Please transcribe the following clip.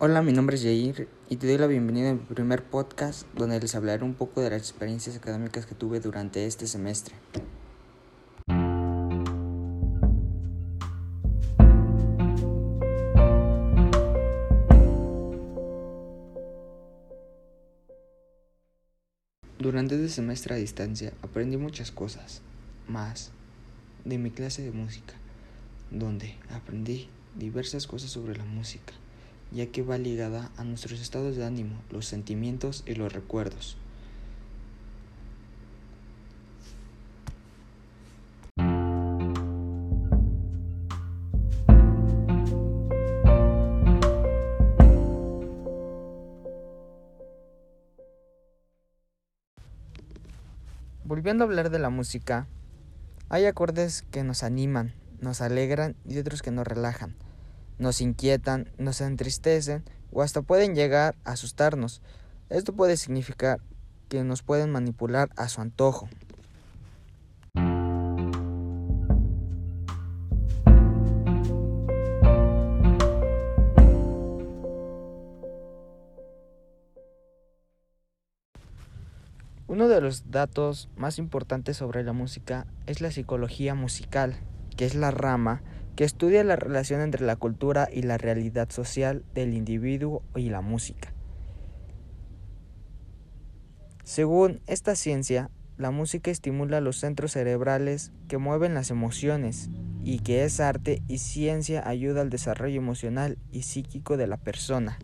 Hola, mi nombre es Jair y te doy la bienvenida a mi primer podcast donde les hablaré un poco de las experiencias académicas que tuve durante este semestre. Durante este semestre a distancia aprendí muchas cosas, más de mi clase de música, donde aprendí diversas cosas sobre la música ya que va ligada a nuestros estados de ánimo, los sentimientos y los recuerdos. Volviendo a hablar de la música, hay acordes que nos animan, nos alegran y otros que nos relajan nos inquietan, nos entristecen o hasta pueden llegar a asustarnos. Esto puede significar que nos pueden manipular a su antojo. Uno de los datos más importantes sobre la música es la psicología musical, que es la rama que estudia la relación entre la cultura y la realidad social del individuo y la música. Según esta ciencia, la música estimula los centros cerebrales que mueven las emociones y que es arte y ciencia ayuda al desarrollo emocional y psíquico de la persona.